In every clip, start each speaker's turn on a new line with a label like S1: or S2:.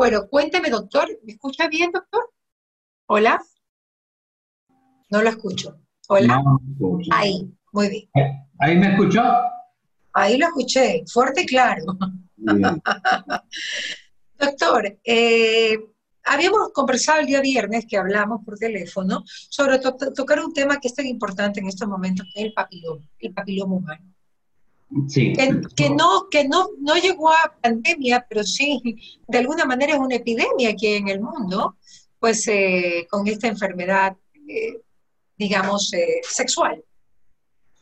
S1: Bueno, cuénteme, doctor. ¿Me escucha bien, doctor? Hola. No lo escucho. Hola. Ahí, muy bien.
S2: ¿Ahí me escuchó?
S1: Ahí lo escuché, fuerte y claro. Doctor, eh, habíamos conversado el día viernes que hablamos por teléfono sobre tocar un tema que es tan importante en estos momentos, que es el papiloma, el papiloma humano.
S2: Sí.
S1: Que, no, que no, no llegó a pandemia, pero sí, de alguna manera es una epidemia aquí en el mundo, pues eh, con esta enfermedad, eh, digamos, sexual.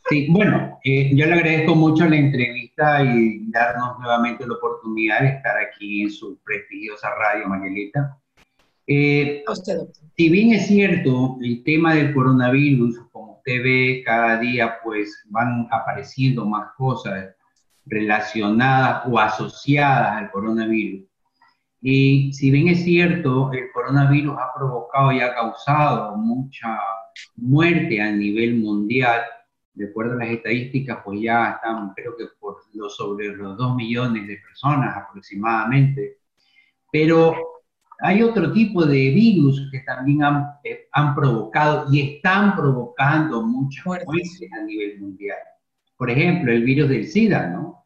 S2: Sí, bueno, eh, yo le agradezco mucho la entrevista y darnos nuevamente la oportunidad de estar aquí en su prestigiosa radio, Marielita.
S1: Eh, usted, doctor.
S2: Si bien es cierto, el tema del coronavirus, usted ve, cada día pues van apareciendo más cosas relacionadas o asociadas al coronavirus. Y si bien es cierto, el coronavirus ha provocado y ha causado mucha muerte a nivel mundial, de acuerdo a las estadísticas, pues ya están, creo que por los, sobre los 2 millones de personas aproximadamente. Pero hay otro tipo de virus que también han, eh, han provocado y están provocando muchas muertes a nivel mundial. Por ejemplo, el virus del SIDA, ¿no?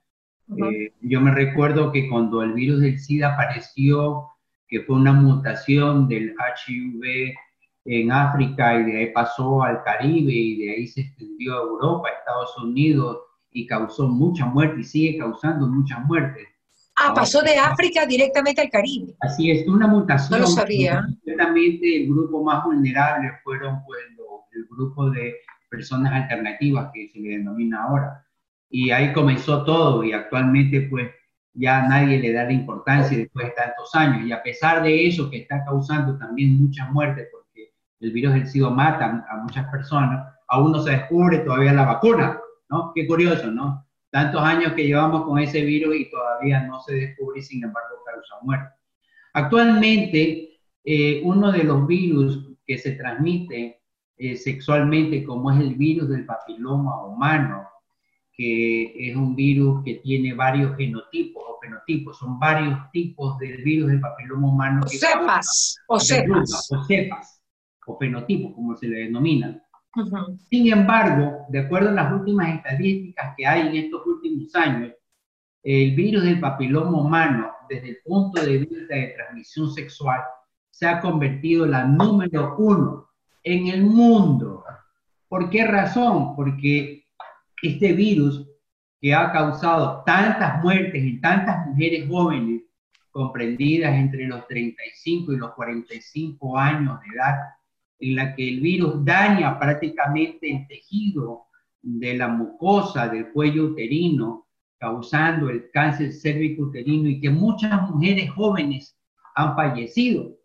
S2: Eh, yo me recuerdo que cuando el virus del SIDA apareció, que fue una mutación del HIV en África y de ahí pasó al Caribe y de ahí se extendió a Europa, a Estados Unidos y causó mucha muerte y sigue causando muchas muertes.
S1: Ah, pasó de África directamente al Caribe.
S2: Así es, una mutación.
S1: No lo sabía.
S2: Ciertamente el grupo más vulnerable fueron pues, el grupo de personas alternativas que se le denomina ahora. Y ahí comenzó todo y actualmente pues ya nadie le da la importancia después de tantos años. Y a pesar de eso que está causando también muchas muertes el virus del SIDA mata a muchas personas, aún no se descubre todavía la vacuna, ¿no? Qué curioso, ¿no? Tantos años que llevamos con ese virus y todavía no se descubre y sin embargo causa muerte. Actualmente, eh, uno de los virus que se transmite eh, sexualmente, como es el virus del papiloma humano, que es un virus que tiene varios genotipos o fenotipos, son varios tipos del virus del papiloma humano.
S1: O cepas, o cepas.
S2: O cepas o fenotipos, como se le denomina. Sin embargo, de acuerdo a las últimas estadísticas que hay en estos últimos años, el virus del papiloma humano, desde el punto de vista de transmisión sexual, se ha convertido en la número uno en el mundo. ¿Por qué razón? Porque este virus que ha causado tantas muertes en tantas mujeres jóvenes, comprendidas entre los 35 y los 45 años de edad, en la que el virus daña prácticamente el tejido de la mucosa del cuello uterino, causando el cáncer uterino y que muchas mujeres jóvenes han fallecido.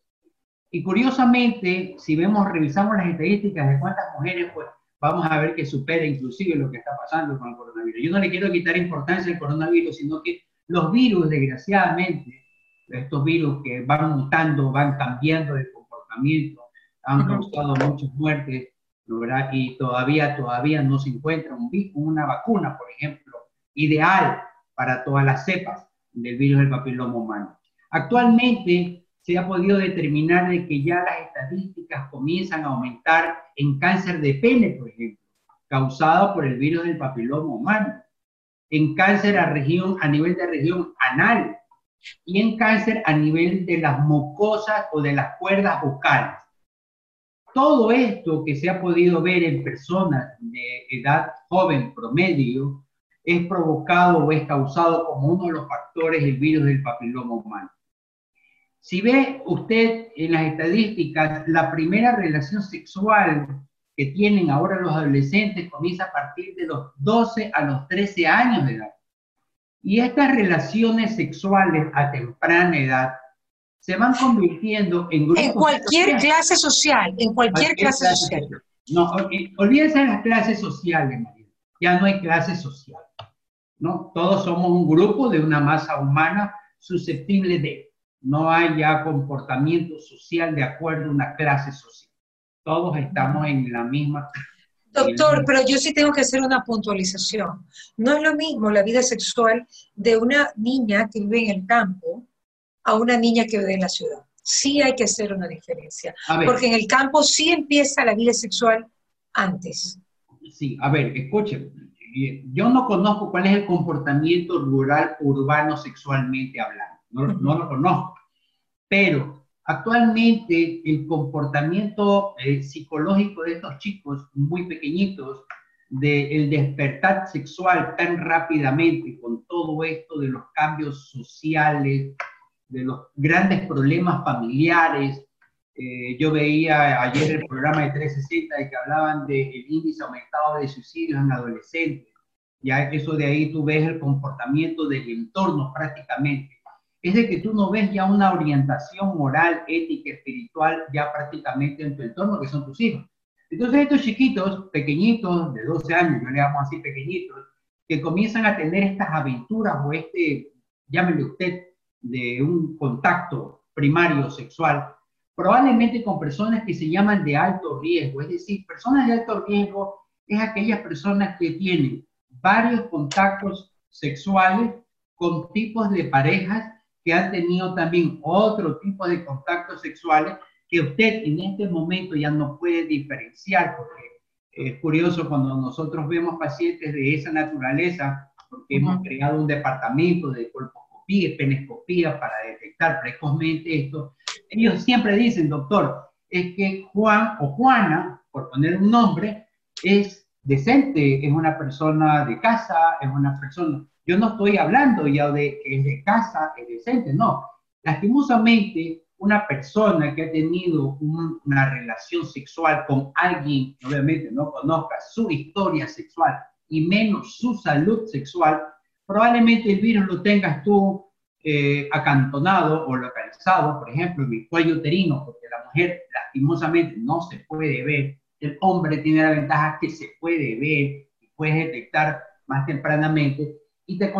S2: Y curiosamente, si vemos, revisamos las estadísticas de cuántas mujeres, pues vamos a ver que supera inclusive lo que está pasando con el coronavirus. Yo no le quiero quitar importancia al coronavirus, sino que los virus, desgraciadamente, estos virus que van mutando, van cambiando de comportamiento, han causado muchas muertes, ¿verdad? Y todavía, todavía no se encuentra un, una vacuna, por ejemplo, ideal para todas las cepas del virus del papiloma humano. Actualmente se ha podido determinar de que ya las estadísticas comienzan a aumentar en cáncer de pene, por ejemplo, causado por el virus del papiloma humano, en cáncer a, región, a nivel de región anal y en cáncer a nivel de las mucosas o de las cuerdas vocales. Todo esto que se ha podido ver en personas de edad joven promedio es provocado o es causado como uno de los factores del virus del papiloma humano. Si ve usted en las estadísticas, la primera relación sexual que tienen ahora los adolescentes comienza a partir de los 12 a los 13 años de edad. Y estas relaciones sexuales a temprana edad se van convirtiendo en grupos.
S1: En cualquier clase social, en cualquier, clase, social.
S2: No, olvídense de las clases sociales, María. Ya no hay clase social. ¿no? Todos somos un grupo de una masa humana susceptible de. No hay ya comportamiento social de acuerdo a una clase social. Todos estamos en la misma.
S1: Doctor, pero yo sí tengo que hacer una puntualización. No es lo mismo la vida sexual de una niña que vive en el campo a una niña que vive en la ciudad. Sí hay que hacer una diferencia, porque en el campo sí empieza la vida sexual antes.
S2: Sí, a ver, escuchen, yo no conozco cuál es el comportamiento rural urbano sexualmente hablando, no, no lo conozco, pero actualmente el comportamiento eh, psicológico de estos chicos muy pequeñitos, del despertar sexual tan rápidamente con todo esto de los cambios sociales, de los grandes problemas familiares. Eh, yo veía ayer el programa de 360 de que hablaban del índice aumentado de suicidios en adolescentes. Ya eso de ahí tú ves el comportamiento del entorno prácticamente. Es de que tú no ves ya una orientación moral, ética, espiritual ya prácticamente en tu entorno, que son tus hijos. Entonces estos chiquitos, pequeñitos, de 12 años, yo le llamo así pequeñitos, que comienzan a tener estas aventuras o este, llámele usted, de un contacto primario sexual, probablemente con personas que se llaman de alto riesgo, es decir, personas de alto riesgo es aquellas personas que tienen varios contactos sexuales con tipos de parejas que han tenido también otro tipo de contactos sexuales que usted en este momento ya no puede diferenciar, porque es curioso cuando nosotros vemos pacientes de esa naturaleza, porque hemos creado un departamento de colposcopía penescopía para detectar precozmente esto, ellos siempre dicen, doctor, es que Juan o Juana, por poner un nombre, es decente, es una persona de casa, es una persona... Yo no estoy hablando ya de que es de casa, es decente, no. Lastimosamente, una persona que ha tenido una relación sexual con alguien, obviamente no conozca su historia sexual y menos su salud sexual, probablemente el virus lo tengas tú eh, acantonado o localizado, por ejemplo, en el cuello uterino, porque la mujer lastimosamente no se puede ver, el hombre tiene la ventaja que se puede ver y puedes detectar más tempranamente y te,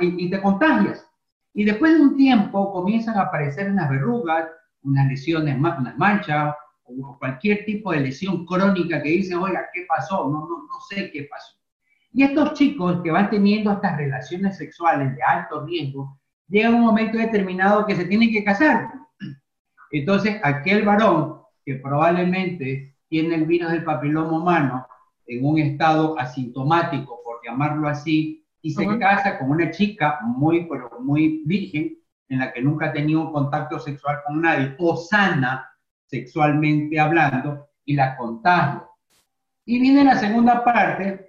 S2: y te contagias. Y después de un tiempo comienzan a aparecer unas verrugas, unas lesiones, unas manchas, o cualquier tipo de lesión crónica que dice, oiga, ¿qué pasó? No, no, no sé qué pasó. Y estos chicos que van teniendo estas relaciones sexuales de alto riesgo, llega un momento determinado que se tienen que casar. Entonces, aquel varón que probablemente tiene el virus del papiloma humano en un estado asintomático, por llamarlo así, y se casa con una chica muy, pero muy virgen, en la que nunca ha tenido un contacto sexual con nadie, o sana sexualmente hablando, y la contagia. Y viene la segunda parte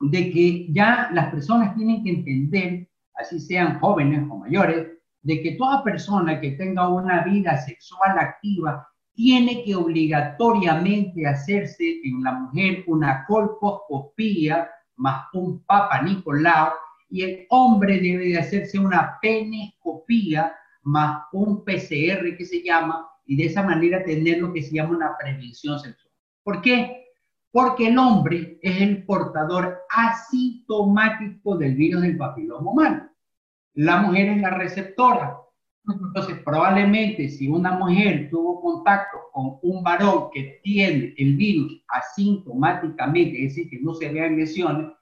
S2: de que ya las personas tienen que entender, así sean jóvenes o mayores, de que toda persona que tenga una vida sexual activa tiene que obligatoriamente hacerse en la mujer una colposcopía más un Papa Nicolau, y el hombre debe de hacerse una penescopía más un PCR que se llama, y de esa manera tener lo que se llama una prevención sexual. ¿Por qué? Porque el hombre es el portador asintomático del virus del papiloma humano. La mujer es la receptora. Entonces, probablemente si una mujer tuvo contacto con un varón que tiene el virus asintomáticamente, es decir, que no se vean lesiones,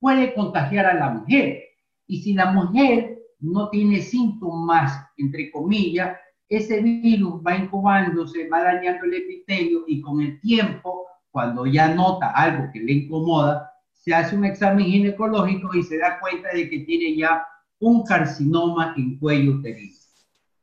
S2: puede contagiar a la mujer. Y si la mujer no tiene síntomas, entre comillas, ese virus va incubándose, va dañando el epitelio y con el tiempo, cuando ya nota algo que le incomoda, se hace un examen ginecológico y se da cuenta de que tiene ya un carcinoma en cuello uterino.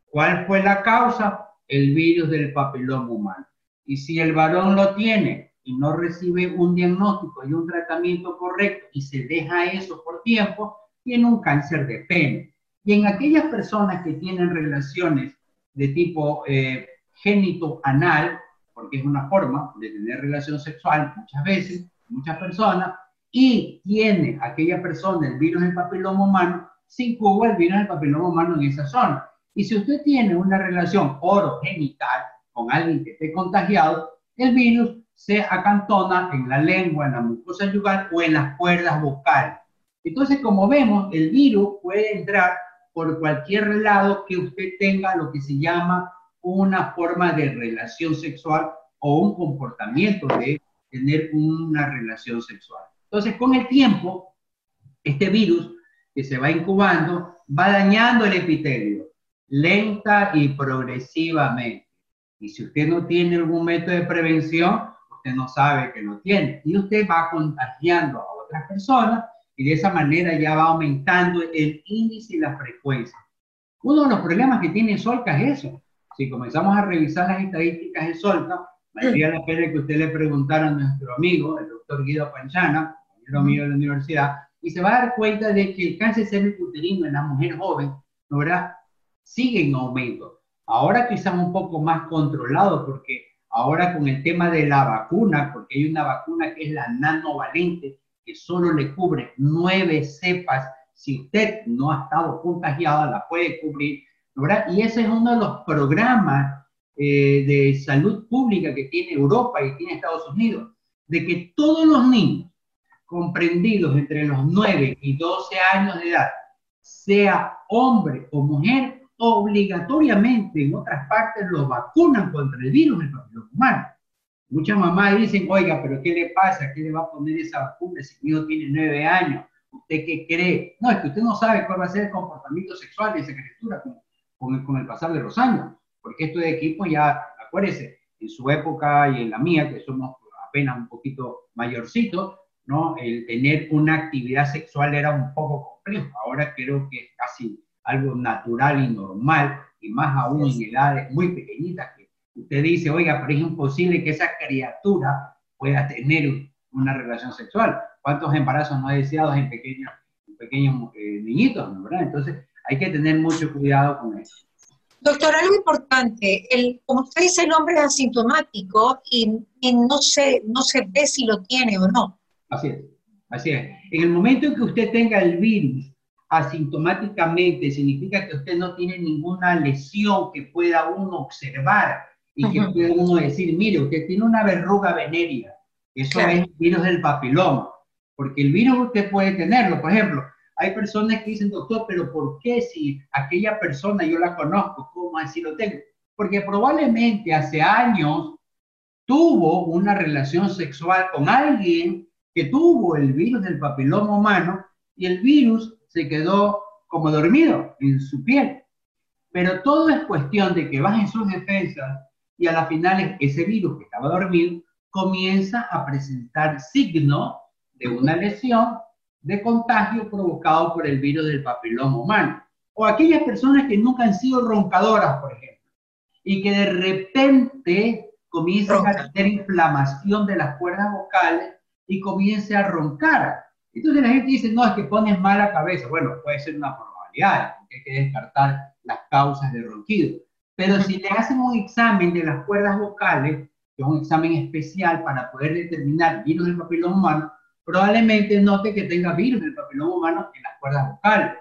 S2: ¿Cuál fue la causa? El virus del papiloma humano. Y si el varón lo tiene y no recibe un diagnóstico y un tratamiento correcto y se deja eso por tiempo, tiene un cáncer de pene. Y en aquellas personas que tienen relaciones de tipo eh, génito-anal, porque es una forma de tener relación sexual muchas veces, muchas personas, y tiene aquella persona el virus del papiloma humano, se incuba el virus del papiloma humano en esa zona. Y si usted tiene una relación orogenital con alguien que esté contagiado, el virus se acantona en la lengua, en la mucosa yugal o en las cuerdas vocales. Entonces, como vemos, el virus puede entrar por cualquier lado que usted tenga lo que se llama una forma de relación sexual o un comportamiento de tener una relación sexual. Entonces, con el tiempo, este virus que se va incubando va dañando el epitelio lenta y progresivamente. Y si usted no tiene algún método de prevención, usted no sabe que lo tiene. Y usted va contagiando a otras personas y de esa manera ya va aumentando el índice y la frecuencia. Uno de los problemas que tiene Solca es eso. Si comenzamos a revisar las estadísticas de Solca, valdría la pena que usted le preguntara a nuestro amigo, el doctor Guido Panchana, compañero mío de la universidad, y se va a dar cuenta de que el cáncer cervicuterino en la mujer joven, ¿no verdad? Sigue en aumento. Ahora quizás un poco más controlado porque ahora con el tema de la vacuna, porque hay una vacuna que es la nanovalente, que solo le cubre nueve cepas si usted no ha estado contagiada, la puede cubrir, ¿verdad? Y ese es uno de los programas eh, de salud pública que tiene Europa y tiene Estados Unidos, de que todos los niños comprendidos entre los 9 y 12 años de edad, sea hombre o mujer, obligatoriamente en otras partes lo vacunan contra el virus del papiloma humano. Muchas mamás dicen, oiga, pero ¿qué le pasa? ¿Qué le va a poner esa vacuna si mi hijo tiene 9 años? ¿Usted qué cree? No, es que usted no sabe cuál va a ser el comportamiento sexual de esa criatura con, con, el, pasar de los años. Porque esto de equipo ya, acuérdese, en su época y en la mía, que somos apenas un poquito mayorcitos, ¿no? El tener una actividad sexual era un poco complejo. Ahora creo que es casi algo natural y normal, y más aún en edades muy pequeñitas, que usted dice, oiga, pero es imposible que esa criatura pueda tener una relación sexual cuántos embarazos no deseados en pequeños, pequeños eh, niñitos, ¿verdad? Entonces hay que tener mucho cuidado con eso.
S1: Doctor, algo importante, el, como usted dice, el hombre es asintomático y, no, se, no se ve si lo tiene o no.
S2: Así es, así es. En el momento en que usted tenga el virus asintomáticamente, significa que usted no tiene ninguna lesión que pueda uno observar y que pueda uno decir, mire, usted tiene una verruga venérea, eso es el virus del papiloma porque el virus usted puede tenerlo. Por ejemplo, hay personas que dicen, doctor, pero ¿por qué si aquella persona yo la conozco, cómo así lo tengo? Porque probablemente hace años tuvo una relación sexual con alguien que tuvo el virus del papiloma humano y el virus se quedó como dormido en su piel. Pero todo es cuestión de que bajen sus defensas y a la final ese virus que estaba dormido comienza a presentar signos de una lesión de contagio provocado por el virus del papiloma humano. O aquellas personas que nunca han sido roncadoras, por ejemplo, y que de repente comienzan a tener inflamación de las cuerdas vocales y comience a roncar. Entonces la gente dice, no, es que pones mala cabeza. Bueno, puede ser una probabilidad, hay que descartar las causas del ronquido. Pero si le hacen un examen de las cuerdas vocales, que es un examen especial para poder determinar virus del papiloma humano, probablemente note que tenga virus del papiloma humano en las cuerdas vocales.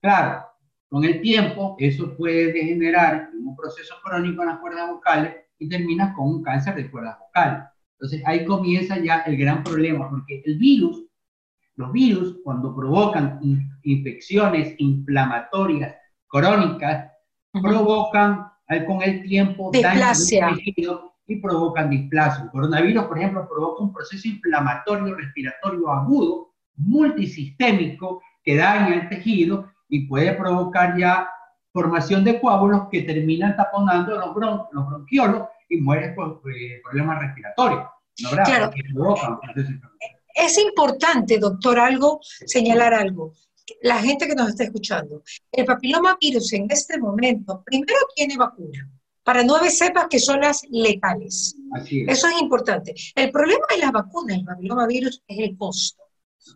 S2: Claro, con el tiempo eso puede degenerar en un proceso crónico en las cuerdas vocales y termina con un cáncer de cuerdas vocales. Entonces ahí comienza ya el gran problema, porque el virus, los virus cuando provocan infecciones inflamatorias crónicas, provocan con el tiempo
S1: daño
S2: y provocan displasia. El coronavirus, por ejemplo, provoca un proceso inflamatorio respiratorio agudo, multisistémico, que daña el tejido y puede provocar ya formación de coágulos que terminan taponando los, los bronquiolos y mueren por eh, problemas respiratorios. ¿no
S1: claro. Es importante, doctor, algo, señalar algo. La gente que nos está escuchando, el papiloma virus en este momento, primero tiene vacuna para nueve cepas que son las letales. Eso es importante. El problema de las vacunas del papillomavirus es el costo,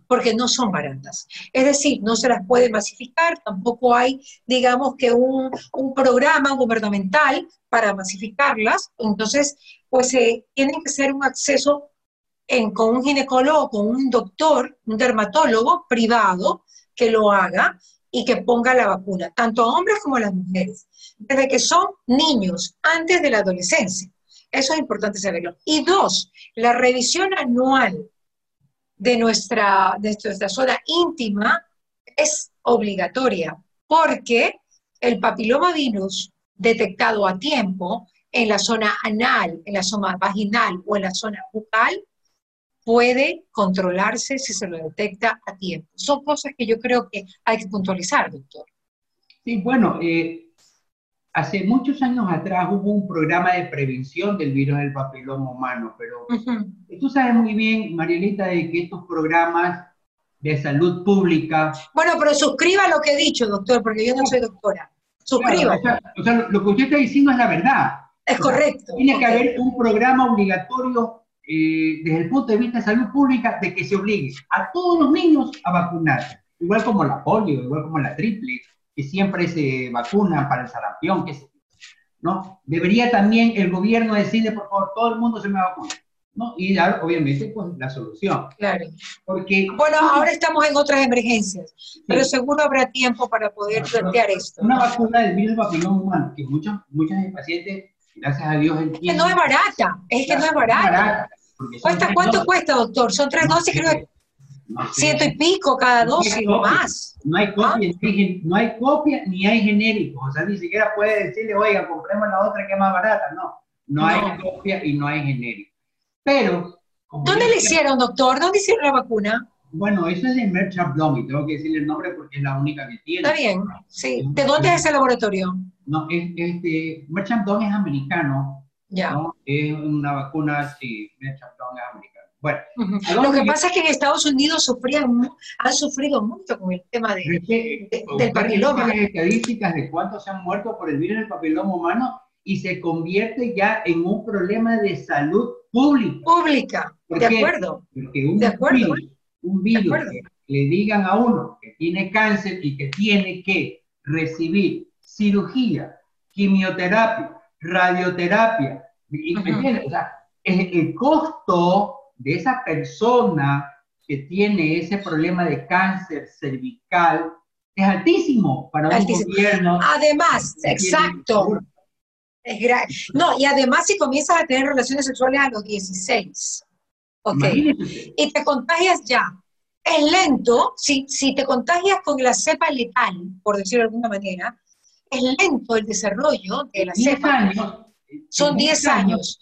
S1: porque no son baratas. Es decir, no se las puede masificar, tampoco hay, digamos, que un, programa gubernamental para masificarlas. Entonces, pues eh, tienen que ser un acceso con un ginecólogo, con un doctor, un dermatólogo privado que lo haga y que ponga la vacuna, tanto a hombres como a las mujeres desde que son niños, antes de la adolescencia. Eso es importante saberlo. Y dos, la revisión anual de nuestra, de nuestra zona íntima es obligatoria, porque el papiloma virus detectado a tiempo en la zona anal, en la zona vaginal o en la zona bucal puede controlarse si se lo detecta a tiempo. Son cosas que yo creo que hay que puntualizar, doctor.
S2: Sí, bueno, eh, hace muchos años atrás hubo un programa de prevención del virus del papiloma humano, pero tú sabes muy bien, Marielita, de que estos programas de salud pública...
S1: Bueno, pero suscriba lo que he dicho, doctor, porque yo no soy doctora. Suscriba.
S2: o, sea, lo que usted está diciendo es la verdad.
S1: Es correcto.
S2: Tiene que haber un programa obligatorio eh, desde el punto de vista de salud pública de que se obligue a todos los niños a vacunarse, igual como la polio, igual como la triple, que siempre se vacuna para el sarampión, que ¿no? Debería también el gobierno decirle, por favor, todo el mundo se me vacuna. ¿no? Y dar, obviamente, pues, la solución.
S1: Claro. Porque, bueno, ahora estamos en otras emergencias, pero seguro habrá tiempo para poder plantear esto.
S2: Una vacuna del virus papiloma humano, que muchos, muchos pacientes, gracias a Dios,
S1: entienden. Que no es barata, es que no es barata. ¿Cuesta, ¿Cuánto cuesta, doctor? Son tres dosis, creo que ciento y pico cada dosis o más.
S2: No hay, copia, no hay copia ni hay genéricos. O sea, ni siquiera puede decirle, oiga, compremos la otra que es más barata. No, no, hay copia y no hay genérico. Pero...
S1: ¿Dónde le hicieron, doctor? ¿Dónde hicieron la vacuna?
S2: Bueno, eso es de Merck Abdomi, tengo que decirle el nombre porque es la única que tiene.
S1: Está bien, sí. ¿De dónde es ese laboratorio?
S2: No, es, este, Merck Abdomi es americano.
S1: Ya.
S2: Es una vacuna, sí, Merck Abdomi es americano. Bueno,
S1: lo que pasa es que en Estados Unidos sufrían, han sufrido mucho con el tema de, del papiloma.
S2: las estadísticas de cuántos se han muerto por el virus del papiloma humano y se convierte ya en un problema de salud pública.
S1: Pública, de acuerdo.
S2: Porque un virus, un virus que le digan a uno que tiene cáncer y que tiene que recibir cirugía, quimioterapia, radioterapia, o sea, el costo de esa persona que tiene ese problema de cáncer cervical es altísimo para un gobierno.
S1: Además, exacto. Es no, y además si comienzas a tener relaciones sexuales a los 16, ¿ok? Y te contagias ya. Es lento, si, si te contagias con la cepa letal, por decirlo de alguna manera, es lento el desarrollo de la cepa.
S2: Años,
S1: Son 10 años.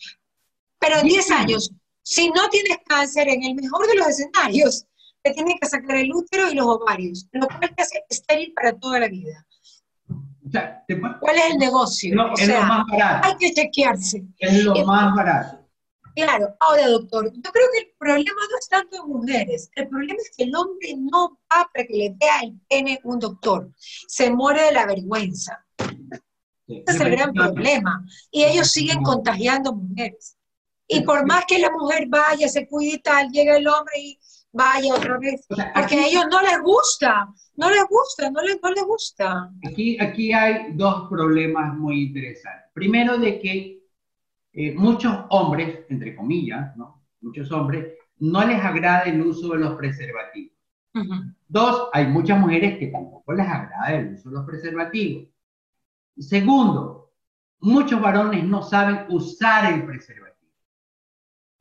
S1: Pero en 10 años, si no tienes cáncer, en el mejor de los escenarios, te tienen que sacar el útero y los ovarios, lo cual te hace estéril para toda la vida. ¿Cuál es el negocio?
S2: No, es lo más barato.
S1: Hay que chequearse.
S2: Es lo más barato.
S1: Claro, ahora doctor, yo creo que el problema no es tanto en mujeres, el problema es que el hombre no va para que le vea el pene un doctor, se muere de la vergüenza. Ese es el gran problema. Y ellos siguen contagiando mujeres. Y por más que la mujer vaya, se cuide y tal, llega el hombre y vaya otra vez. Porque a ellos no les gusta, no les gusta, no les, no les gusta.
S2: Aquí, aquí hay dos problemas muy interesantes. Primero de que eh, muchos hombres, entre comillas, ¿no? muchos hombres, no les agrada el uso de los preservativos. Dos, hay muchas mujeres que tampoco les agrada el uso de los preservativos. Segundo, muchos varones no saben usar el preservativo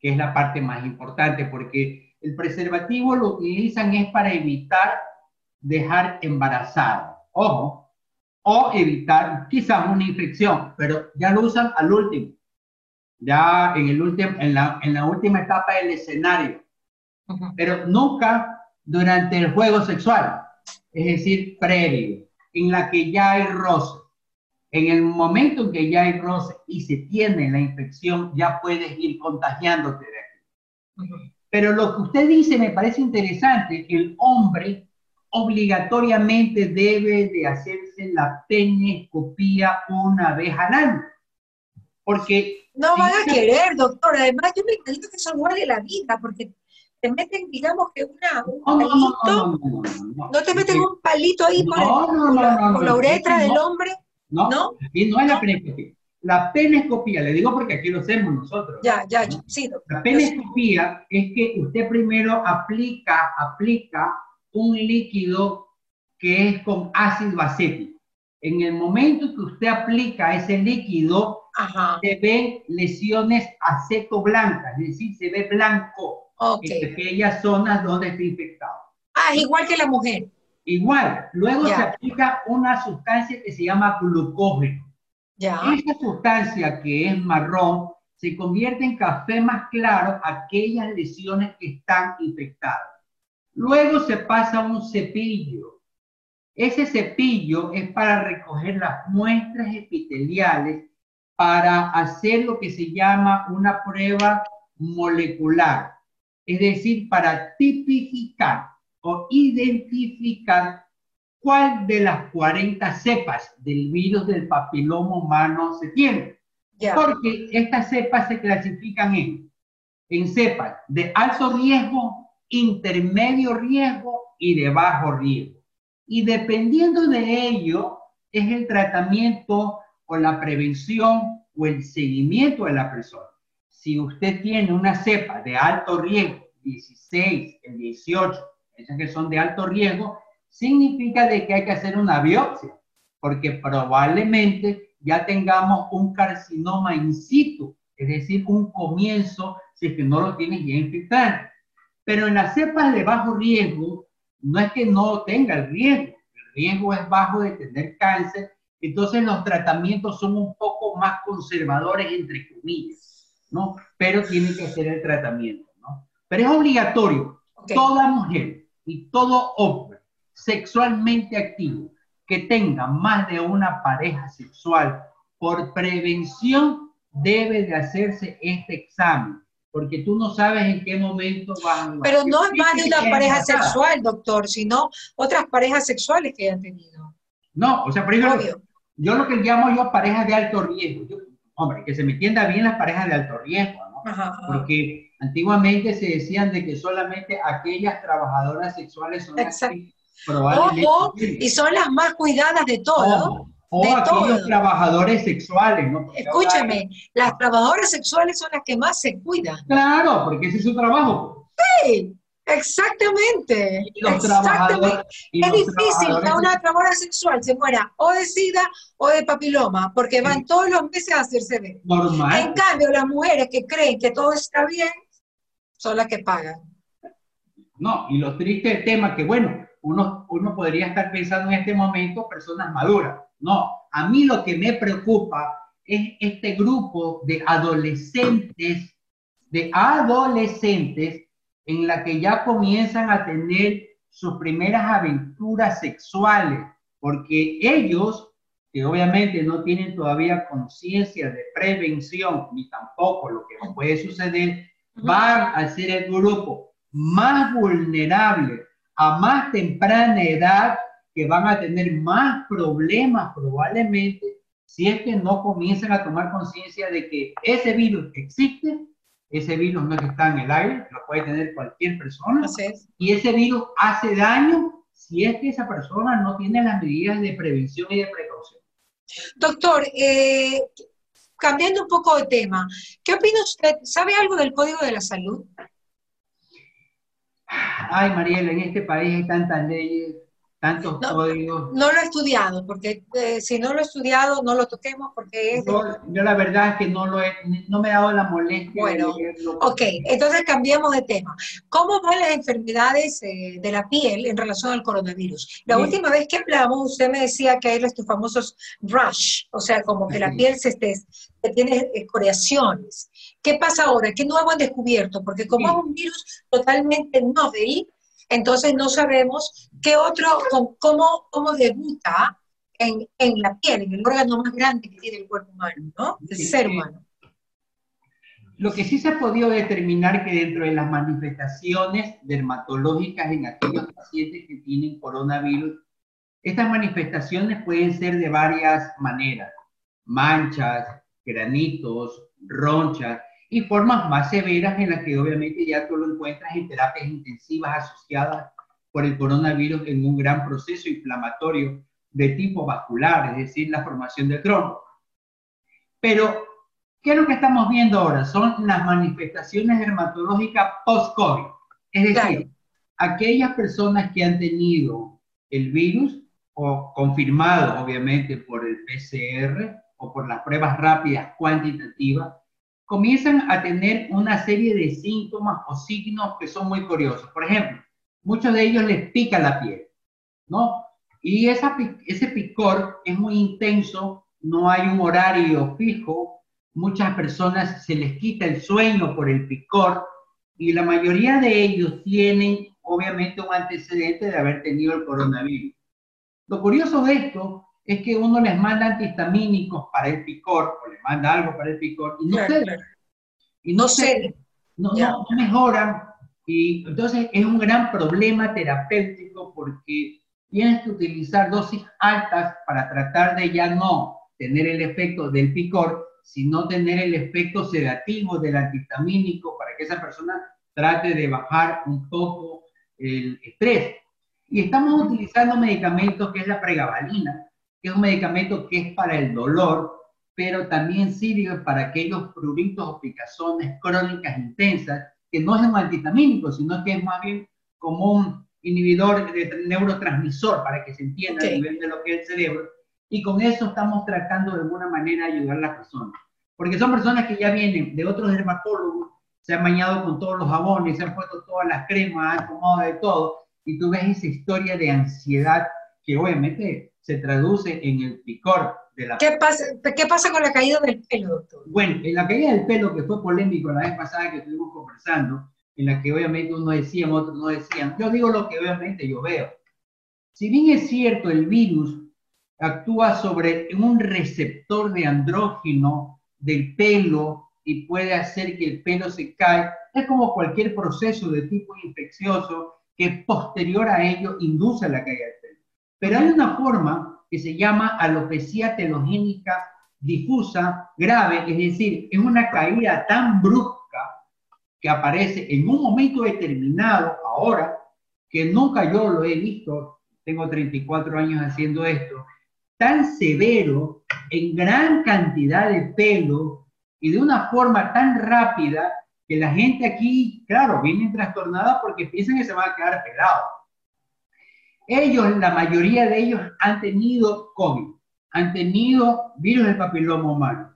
S2: que es la parte más importante, porque el preservativo lo utilizan es para evitar dejar embarazada, ojo, o evitar quizás una infección, pero ya lo usan al último, ya en, el último, en, la, en la última etapa del escenario, pero nunca durante el juego sexual, es decir, previo, en la que ya hay roce. En el momento en que ya hay roce y se tiene la infección, ya puedes ir contagiándote de aquí. Pero lo que usted dice me parece interesante, el hombre obligatoriamente debe de hacerse la penescopía una vez al año. Porque...
S1: No van a querer, doctor. Además, yo me imagino que eso vale la vida, porque te meten, digamos que una, un palito, no, te meten un palito ahí por, la, uretra del hombre.
S2: No, no, aquí no es la penescopía. La penescopía, le digo porque aquí lo hacemos nosotros.
S1: Ya, ya, sí.
S2: La penescopía es que usted primero aplica, aplica un líquido que es con ácido acético. En el momento que usted aplica ese líquido, se ven lesiones aceto blancas, es decir, se ve blanco en aquellas zonas donde está infectado.
S1: Ah, igual que la mujer.
S2: Igual, luego se aplica una sustancia que se llama glucógeno. Esa sustancia que es marrón se convierte en café más claro aquellas lesiones que están infectadas. Luego se pasa un cepillo Ese cepillo es para recoger las muestras epiteliales para hacer lo que se llama una prueba molecular, es decir, para tipificar o identificar cuál de las 40 cepas del virus del papiloma humano se tiene. Porque estas cepas se clasifican en, en cepas de alto riesgo, intermedio riesgo y de bajo riesgo. Y dependiendo de ello, es el tratamiento o la prevención o el seguimiento de la persona. Si usted tiene una cepa de alto riesgo, 16, el 18, que son de alto riesgo, significa de que hay que hacer una biopsia, porque probablemente ya tengamos un carcinoma in situ, es decir, un comienzo si es que no lo tienes ya infectado. Pero en las cepas de bajo riesgo, no es que no tenga el riesgo, el riesgo es bajo de tener cáncer, entonces los tratamientos son un poco más conservadores, entre comillas, ¿no? Pero tiene que hacer el tratamiento, ¿no? Pero es obligatorio, toda mujer y todo hombre sexualmente activo que tenga más de una pareja sexual por prevención debe de hacerse este examen porque tú no sabes en qué momento van.
S1: Pero no es más de una pareja sexual, doctor, sino otras parejas sexuales que hayan tenido.
S2: No, o sea, ejemplo, yo lo que llamo yo parejas de alto riesgo. hombre, que se me entienda bien las parejas de alto riesgo, ¿no? Porque antiguamente se decían de que solamente aquellas trabajadoras sexuales son las que
S1: probablemente... y son las más cuidadas de todo.
S2: O aquellos trabajadores sexuales, ¿no?
S1: Escúcheme, las trabajadoras sexuales son las que más se cuidan.
S2: Claro, porque ese es su trabajo.
S1: Sí, exactamente. exactamente. es difícil que una trabajadora sexual se muera o de sida o de papiloma, porque van todos los meses a hacerse ver.
S2: Normal.
S1: En cambio, las mujeres que creen que todo está bien son las que pagan.
S2: No, y lo triste del tema que, bueno, uno, uno podría estar pensando en este momento personas maduras no, a mí lo que me preocupa es este grupo de adolescentes, de adolescentes en la que ya comienzan a tener sus primeras aventuras sexuales, porque ellos, que obviamente no tienen todavía conciencia de prevención, ni tampoco lo que puede suceder, van a ser el grupo más vulnerable a más temprana edad que van a tener más problemas probablemente si es que no comienzan a tomar conciencia de que ese virus existe, ese virus no está en el aire, lo puede tener cualquier persona, y ese virus hace daño si es que esa persona no tiene las medidas de prevención y de precaución.
S1: Doctor, eh, cambiando un poco de tema, ¿qué opina usted? ¿Sabe algo del Código de la Salud?
S2: Ay, Mariela, en este país hay tantas leyes, tantos no, códigos.
S1: No lo he estudiado, porque eh, si no lo he estudiado, no lo toquemos porque es...
S2: Yo, la verdad es que no, lo he, no me he dado la molestia.
S1: Bueno, ok, entonces cambiamos de tema. ¿Cómo van las enfermedades eh, de la piel en relación al coronavirus? La última vez que hablamos, usted me decía que hay estos famosos rush, o sea, como que la piel se esté, tiene escoriaciones. ¿Qué pasa ahora? ¿Qué nuevo han descubierto? Porque como es un virus totalmente novel, entonces no sabemos qué otro, cómo, cómo debuta en, en, la piel, en el órgano más grande que tiene el cuerpo humano, ¿no? El ser humano.
S2: Lo que sí se ha podido determinar que dentro de las manifestaciones dermatológicas en aquellos pacientes que tienen coronavirus, estas manifestaciones pueden ser de varias maneras, manchas, granitos, ronchas, y formas más severas en las que obviamente ya tú lo encuentras en terapias intensivas asociadas por el coronavirus en un gran proceso inflamatorio de tipo vascular, es decir, la formación del trombo. Pero, ¿qué es lo que estamos viendo ahora? Son las manifestaciones dermatológicas post-COVID. Es decir, aquellas personas que han tenido el virus o confirmado obviamente por el PCR o por las pruebas rápidas cuantitativas, comienzan a tener una serie de síntomas o signos que son muy curiosos. Por ejemplo, muchos de ellos les pica la piel, ¿no? Y esa, ese picor es muy intenso, no hay un horario fijo, muchas personas se les quita el sueño por el picor y la mayoría de ellos tienen obviamente un antecedente de haber tenido el coronavirus. Lo curioso de esto es que uno les manda antihistamínicos para el picor, o les manda algo para el picor, y no claro, Y no, se, no, no, mejoran. Y entonces es un gran problema terapéutico porque tienes que utilizar dosis altas para tratar de ya no tener el efecto del picor, sino tener el efecto sedativo del antihistamínico para que esa persona trate de bajar un poco el estrés. Y estamos utilizando medicamentos que es la pregabalina, que es un medicamento que es para el dolor, pero también sirve para aquellos pruritos o picazones crónicas intensas, que no es un antihistamínico, sino que es más bien como un inhibidor de neurotransmisor, para que se entienda a nivel de lo que es el cerebro. Y con eso estamos tratando de alguna manera ayudar a las personas. Porque son personas que ya vienen de otros dermatólogos, se han bañado con todos los jabones, se han puesto todas las cremas, han tomado de todo, y tú ves esa historia de ansiedad que obviamente se traduce en el picor de la...
S1: ¿Qué pasa, ¿Qué pasa con la caída del pelo, doctor?
S2: Bueno, en la caída del pelo, que fue polémico la vez pasada que estuvimos conversando, en la que obviamente uno decía, otros no decían, yo digo lo que obviamente yo veo. Si bien es cierto, el virus actúa sobre un receptor de andrógeno del pelo y puede hacer que el pelo se caiga, es como cualquier proceso de tipo infeccioso que posterior a ello induce la caída del pelo. Pero hay una forma que se llama alopecia telogénica difusa grave, es decir, es una caída tan brusca que aparece en un momento determinado, ahora, que nunca yo lo he visto, tengo 34 años haciendo esto, tan severo, en gran cantidad de pelo y de una forma tan rápida que la gente aquí, claro, viene trastornada porque piensan que se va a quedar pelado. Ellos, la mayoría de ellos han tenido COVID, han tenido virus del papiloma humano,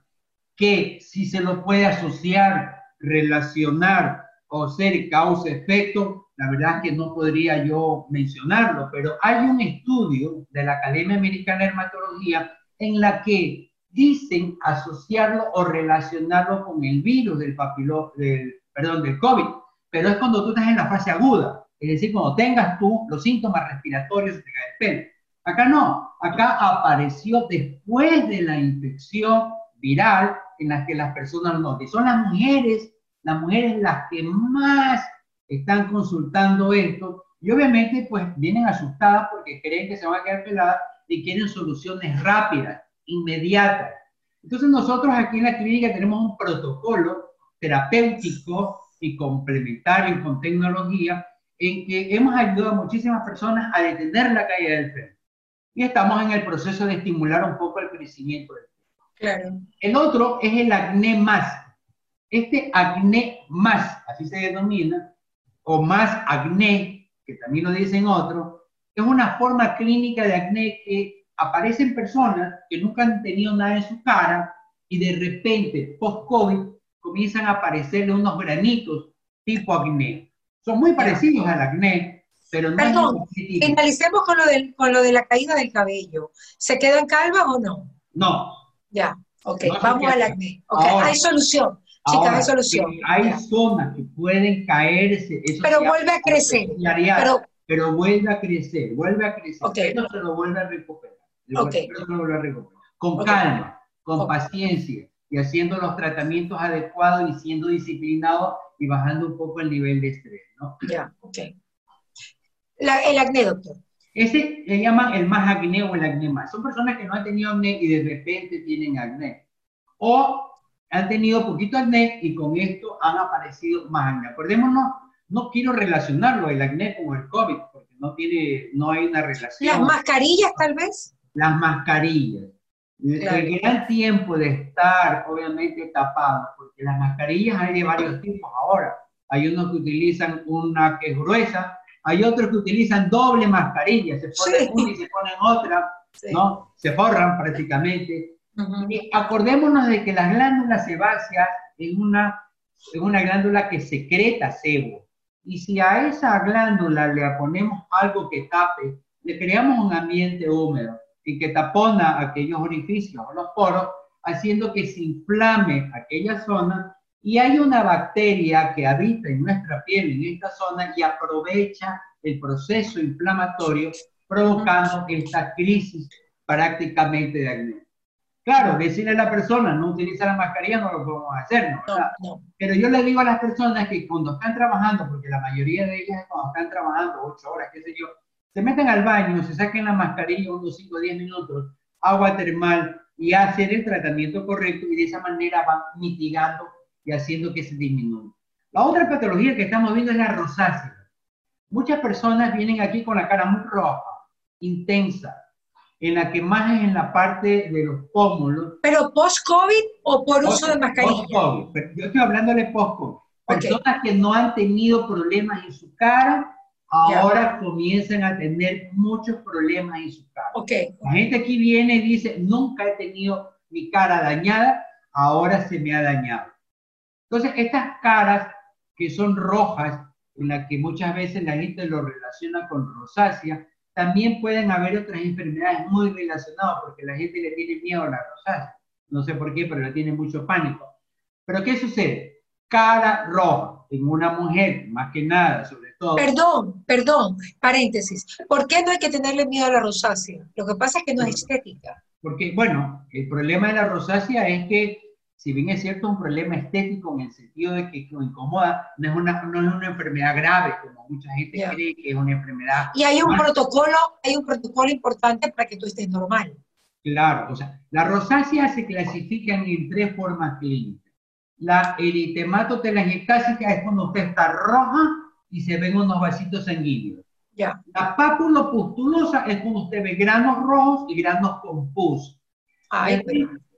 S2: que si se lo puede asociar, relacionar o ser causa-efecto, la verdad es que no podría yo mencionarlo, pero hay un estudio de la Academia Americana de Dermatología en la que dicen asociarlo o relacionarlo con el virus del papiloma, del, perdón, del COVID, pero es cuando tú estás en la fase aguda, es decir, cuando tengas tú los síntomas respiratorios, te cae el pelo. Acá no, acá apareció después de la infección viral en la que las personas notan. Son las mujeres, las mujeres las que más están consultando esto y obviamente pues vienen asustadas porque creen que se van a quedar peladas y quieren soluciones rápidas inmediata. Entonces nosotros aquí en la clínica tenemos un protocolo terapéutico y complementario con tecnología en que hemos ayudado a muchísimas personas a detener la caída del pelo. Y estamos en el proceso de estimular un poco el crecimiento del pelo. Claro. El otro es el acné más. Este acné más, así se denomina, o más acné, que también lo dicen otros, es una forma clínica de acné que aparecen personas que nunca han tenido nada en su cara y de repente, post-COVID, comienzan a aparecerle unos granitos tipo acné. Son muy parecidos al acné, pero no
S1: Perdón, finalicemos con lo, del, con lo de la caída del cabello. ¿Se queda en calva o no?
S2: No.
S1: Ya, ok, vamos al acné. Okay. hay solución. Chicas, hay solución.
S2: Hay zonas que pueden caerse.
S1: pero vuelve a crecer.
S2: Pero, pero vuelve a crecer, vuelve a crecer. Okay. Esto se lo vuelve a recuperar. Con calma, con paciencia y haciendo los tratamientos adecuados y siendo disciplinado y bajando un poco el nivel de estrés, ¿no?
S1: Ya, ok. el acné, doctor.
S2: Ese le llaman el más acné o el acné más. Son personas que no han tenido acné y de repente tienen acné. O han tenido poquito acné y con esto han aparecido más acné. Acordémonos, no quiero relacionarlo el acné con el COVID, porque no, tiene, no hay una relación.
S1: ¿Las mascarillas tal vez?
S2: las mascarillas. El gran tiempo de estar, obviamente, tapado, porque las mascarillas hay de varios tipos ahora. Hay unos que utilizan una que es gruesa, hay otros que utilizan doble mascarilla, se ponen una y se ponen otra, ¿no? Se forran prácticamente. y acordémonos de que las glándulas sebáceas en una, en una glándula que secreta sebo. Y si a esa glándula le ponemos algo que tape, le creamos un ambiente húmedo y que tapona aquellos orificios o los poros, haciendo que se inflame aquella zona y hay una bacteria que habita en nuestra piel, en esta zona, y aprovecha el proceso inflamatorio provocando esta crisis prácticamente de acné. Claro, decirle a la persona no utiliza la mascarilla no lo podemos hacer, ¿no? Pero yo le digo a las personas que cuando están trabajando, porque la mayoría de ellas cuando están trabajando ocho horas, qué sé yo, se meten al baño, se saquen la mascarilla unos 5 o 10 minutos, agua termal y hacer el tratamiento correcto y de esa manera van mitigando y haciendo que se disminuya. La otra patología que estamos viendo es la rosácea. Muchas personas vienen aquí con la cara muy roja, intensa, en la que más es en la parte de los pómulos.
S1: ¿Pero post-COVID o por uso de mascarilla?
S2: Post-COVID, yo estoy hablando de post-COVID. Personas que no han tenido problemas en su cara, ahora comienzan a tener muchos problemas en su cara.
S1: Okay.
S2: La gente aquí viene y dice, nunca he tenido mi cara dañada, ahora se me ha dañado. Entonces, estas caras que son rojas, en las que muchas veces la gente lo relaciona con rosácea, también pueden haber otras enfermedades muy relacionadas, porque la gente le tiene miedo a la rosácea. No sé por qué, pero le tiene mucho pánico. Pero ¿qué sucede? Cara roja en una mujer, más que nada, sobre todo.
S1: Perdón, perdón, paréntesis. ¿Por qué no hay que tenerle miedo a la rosácea? Lo que pasa es que no es estética.
S2: Porque, bueno, el problema de la rosácea es que si bien es cierto un problema estético en el sentido de que lo incomoda, no es una, no es una enfermedad grave, como mucha gente cree que es una enfermedad.
S1: Y hay un protocolo, hay un protocolo importante para que tú estés normal.
S2: Claro, o sea, la rosácea se clasifica en tres formas clínicas. La eritematotelangiectásica es cuando usted está roja y se ven unos vasitos sanguíneos.
S1: Ya.
S2: La pápulo-pustulosa es cuando usted ve granos rojos y granos con pus.
S1: Ay,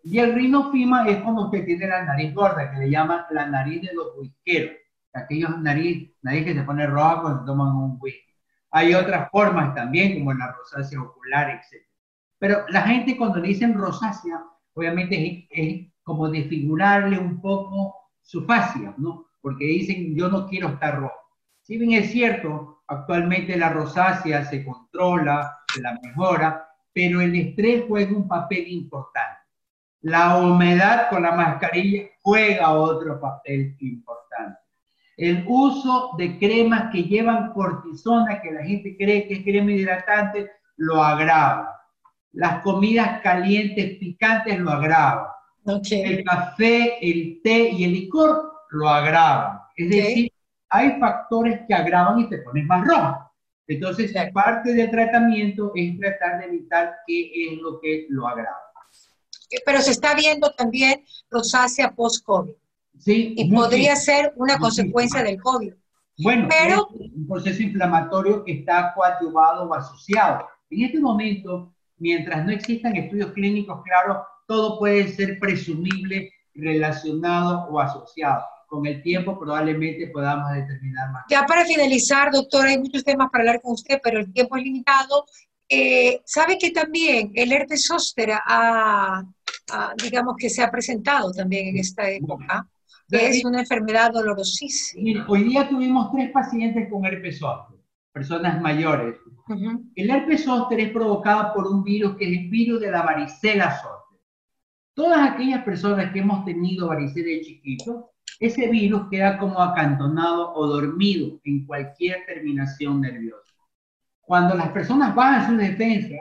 S2: y el rinofima es como usted tiene la nariz gorda, que le llaman la nariz de los whiskeros. Aquellos nariz, nariz que se pone roja cuando toman un whisky. Hay otras formas también, como la rosácea ocular, etc. Pero la gente cuando le dicen rosácea, obviamente es, como desfigurarle un poco su fascia, ¿no? Porque dicen, yo no quiero estar rojo. Si bien es cierto, actualmente la rosácea se controla, se la mejora, pero el estrés juega un papel importante. La humedad con la mascarilla juega otro papel importante. El uso de cremas que llevan cortisona, que la gente cree que es crema hidratante, lo agrava. Las comidas calientes, picantes, lo agravan. El café, el té y el licor lo agravan. Es decir, hay factores que agravan y te pones más rojo. Entonces, parte del tratamiento es tratar de evitar qué es lo que lo agrava
S1: pero se está viendo también rosácea post-COVID.
S2: Sí,
S1: y podría ser una consecuencia del COVID.
S2: Bueno, pero, es un proceso inflamatorio que está coadyuvado o asociado. En este momento, mientras no existan estudios clínicos claros, todo puede ser presumible, relacionado o asociado. Con el tiempo probablemente podamos determinar más.
S1: Ya para finalizar, doctor, hay muchos temas para hablar con usted, pero el tiempo es limitado. Eh, ¿Sabe que también el herpes zóster ha, digamos que se ha presentado también en esta época, que es una enfermedad dolorosísima.
S2: hoy día tuvimos tres pacientes con herpes zóster, personas mayores. El herpes zóster es provocado por un virus que es el virus de la varicela zóster. Todas aquellas personas que hemos tenido varicela de chiquito, ese virus queda como acantonado o dormido en cualquier terminación nerviosa. Cuando las personas bajan su defensa,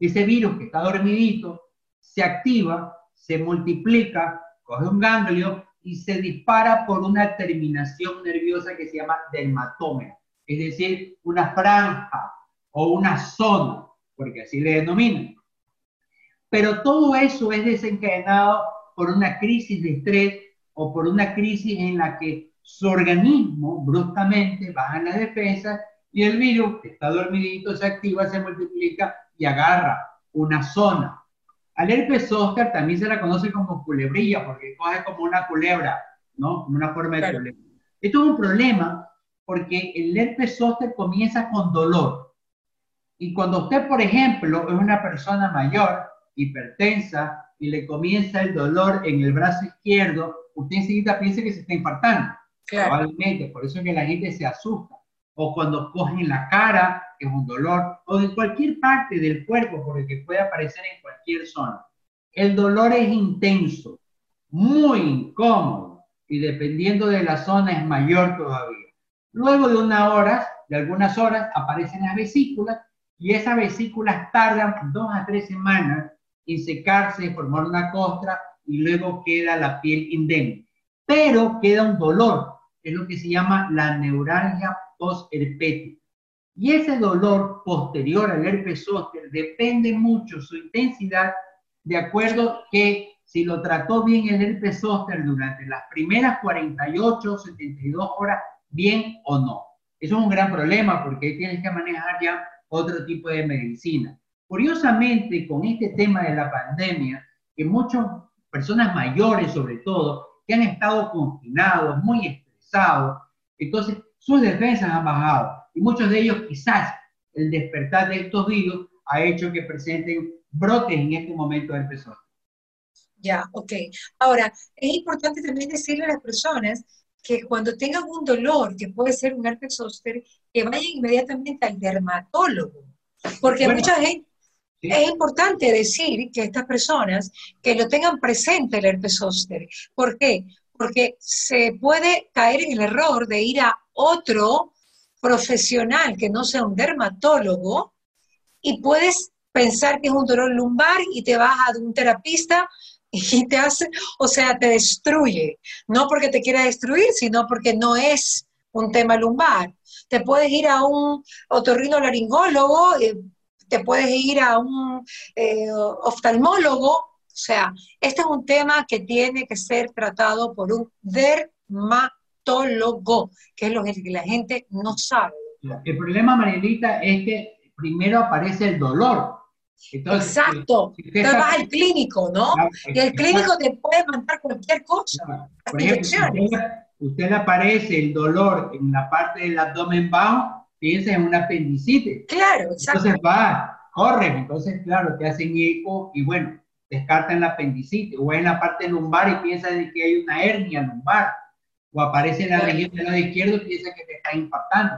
S2: ese virus que está dormidito se activa, se multiplica, coge un ganglio y se dispara por una terminación nerviosa que se llama dermatómero, es decir, una franja o una zona, porque así le denominan. Pero todo eso es desencadenado por una crisis de estrés o por una crisis en la que su organismo bruscamente baja la defensa y el virus, que está dormidito, se activa, se multiplica y agarra una zona al herpes zóster también se la conoce como culebrilla porque coge como una culebra, ¿no? Como una forma de culebra. Esto es un problema porque el herpes zóster comienza con dolor. Y cuando usted, por ejemplo, es una persona mayor, hipertensa, y le comienza el dolor en el brazo izquierdo, usted enseguida piensa que se está infartando. Probablemente, por eso es que la gente se asusta o cuando cogen la cara, es un dolor, o de cualquier parte del cuerpo, porque puede aparecer en cualquier zona. El dolor es intenso, muy incómodo, y dependiendo de la zona es mayor todavía. Luego de una hora, de algunas horas, aparecen las vesículas, y esas vesículas tardan dos a tres semanas en secarse, formar una costra y luego queda la piel indemne. Pero queda un dolor, es lo que se llama la neuralgia postherpética. Y ese dolor posterior al herpes zóster depende mucho su intensidad de acuerdo que si lo trató bien el herpes zóster durante las primeras 48, 72 horas, bien o no. Eso es un gran problema porque tienes que manejar ya otro tipo de medicina. Curiosamente, con este tema de la pandemia, que muchas personas mayores sobre todo, que han estado confinados, muy estresados, entonces sus defensas han bajado y muchos de ellos quizás el despertar de estos virus ha hecho que presenten brotes en este momento del persona.
S1: Ya, ok. Ahora, es importante también decirle a las personas que cuando tengan un dolor, que puede ser un herpes zóster, que vayan inmediatamente al dermatólogo. Porque mucha gente, es importante decir que estas personas que lo tengan presente el herpes zóster. ¿Por qué? Porque se puede caer en el error de ir a otro profesional que no sea un dermatólogo y puedes pensar que es un dolor lumbar y te vas a un terapista y te hace, o sea, te destruye, no porque te quiera destruir, sino porque no es un tema lumbar. Te puedes ir a un otorrinolaringólogo, eh, te puedes ir a un eh, oftalmólogo, o sea, este es un tema que tiene que ser tratado por un dermatólogo, que es lo que la gente no sabe.
S2: El problema, Marielita, es que primero aparece el dolor,
S1: Exacto. Entonces vas al clínico, ¿no? y el clínico te puede mandar cualquier cosa.
S2: Por ejemplo, usted, le aparece el dolor en la parte del abdomen bajo, piensa en una apendicitis.
S1: Claro,
S2: exacto. Entonces va, corre, entonces claro, te hacen eco y bueno, descartan la apendicitis. O en la parte lumbar y piensa de que hay una hernia lumbar. O aparece en la región del lado izquierdo y piensa que te está impactando.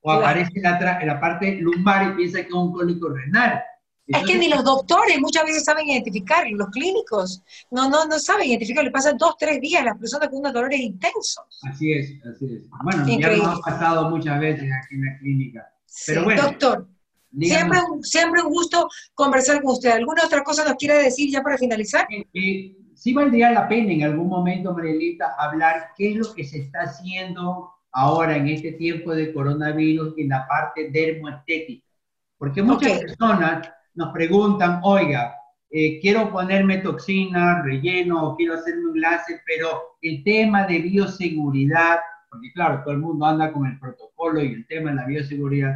S2: O aparece en la, la parte lumbar y piensa que es un cólico renal
S1: es que ni los doctores muchas veces saben identificar, los clínicos no, no, no saben identificar, le pasan dos, tres días a las personas con unos dolores intensos.
S2: Así es, así es. Bueno, ya nos ha pasado muchas veces aquí en la clínica. Pero bueno,
S1: doctor, siempre, siempre un gusto conversar con usted. ¿Alguna otra cosa nos quiere decir ya para finalizar?
S2: Eh, eh, sí valdría la pena en algún momento, Marielita, hablar qué es lo que se está haciendo ahora en este tiempo de coronavirus en la parte dermoestética. Porque muchas personas nos preguntan, oiga, eh, quiero ponerme toxina, relleno, o quiero hacerme un láser, pero el tema de bioseguridad, porque claro, todo el mundo anda con el protocolo y el tema de la bioseguridad,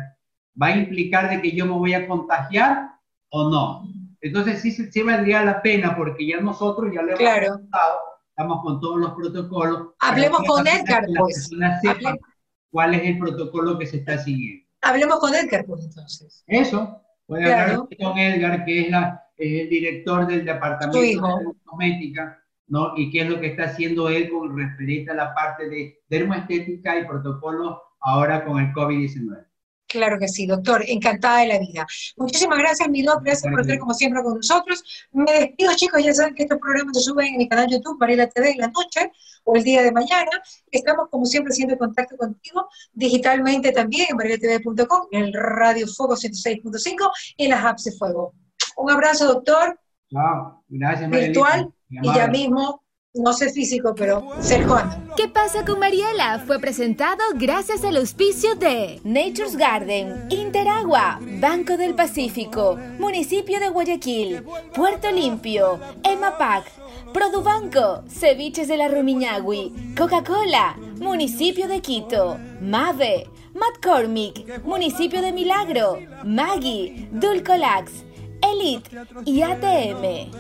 S2: ¿va a implicar de que yo me voy a contagiar o no? Entonces sí, sí valdría la pena porque ya nosotros ya le hemos claro. estamos con todos los protocolos.
S1: Hablemos con Edgar, pues.
S2: ¿Cuál es el protocolo que se está siguiendo?
S1: Hablemos con Edgar, pues entonces.
S2: Eso, Puede hablar con Edgar, que es, la, el director del departamento de cosmética, ¿no? Y qué es lo que está haciendo él con referente a la parte de dermoestética y protocolo ahora con el COVID-19.
S1: Claro que sí, doctor, encantada de la vida. Muchísimas gracias, mi doctor, gracias por estar como siempre con nosotros. Me despido, chicos, ya saben que estos programas se suben en mi canal YouTube, la TV, en la noche o el día de mañana. Estamos, como siempre, haciendo contacto contigo digitalmente también en marilatv.com, en el Radio Fuego 106.5 y en las apps de Fuego. Un abrazo, doctor.
S2: Chao, gracias,
S1: Virtual y ya mismo no sé físico, pero cercano.
S3: ¿Qué pasa con Mariela? Fue presentado gracias al auspicio de Nature's Garden, Interagua, Banco del Pacífico, Municipio de Guayaquil, Puerto Limpio, EMAPAC, Produbanco, Ceviches de la Rumiñahui, Coca-Cola, Municipio de Quito, Mave, McCormick, Municipio de Milagro, Maggie, Dulcolax, Elite y ATM.